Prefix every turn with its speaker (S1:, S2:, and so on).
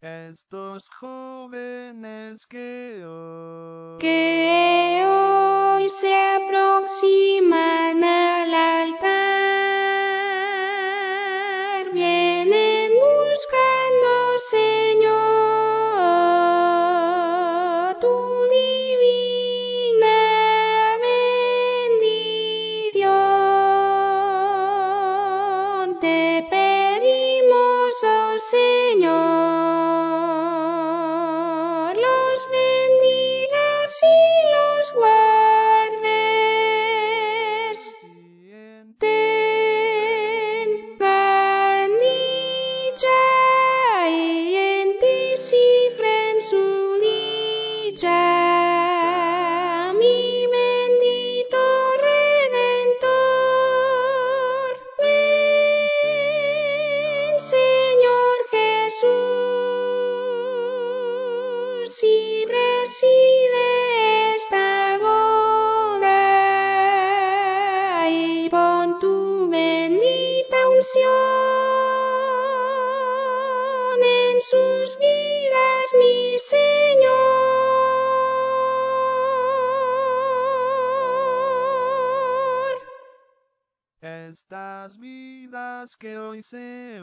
S1: Estos jóvenes que hoy...
S2: esta boda y pon tu bendita unción en sus vidas, mi Señor.
S1: Estas vidas que hoy se.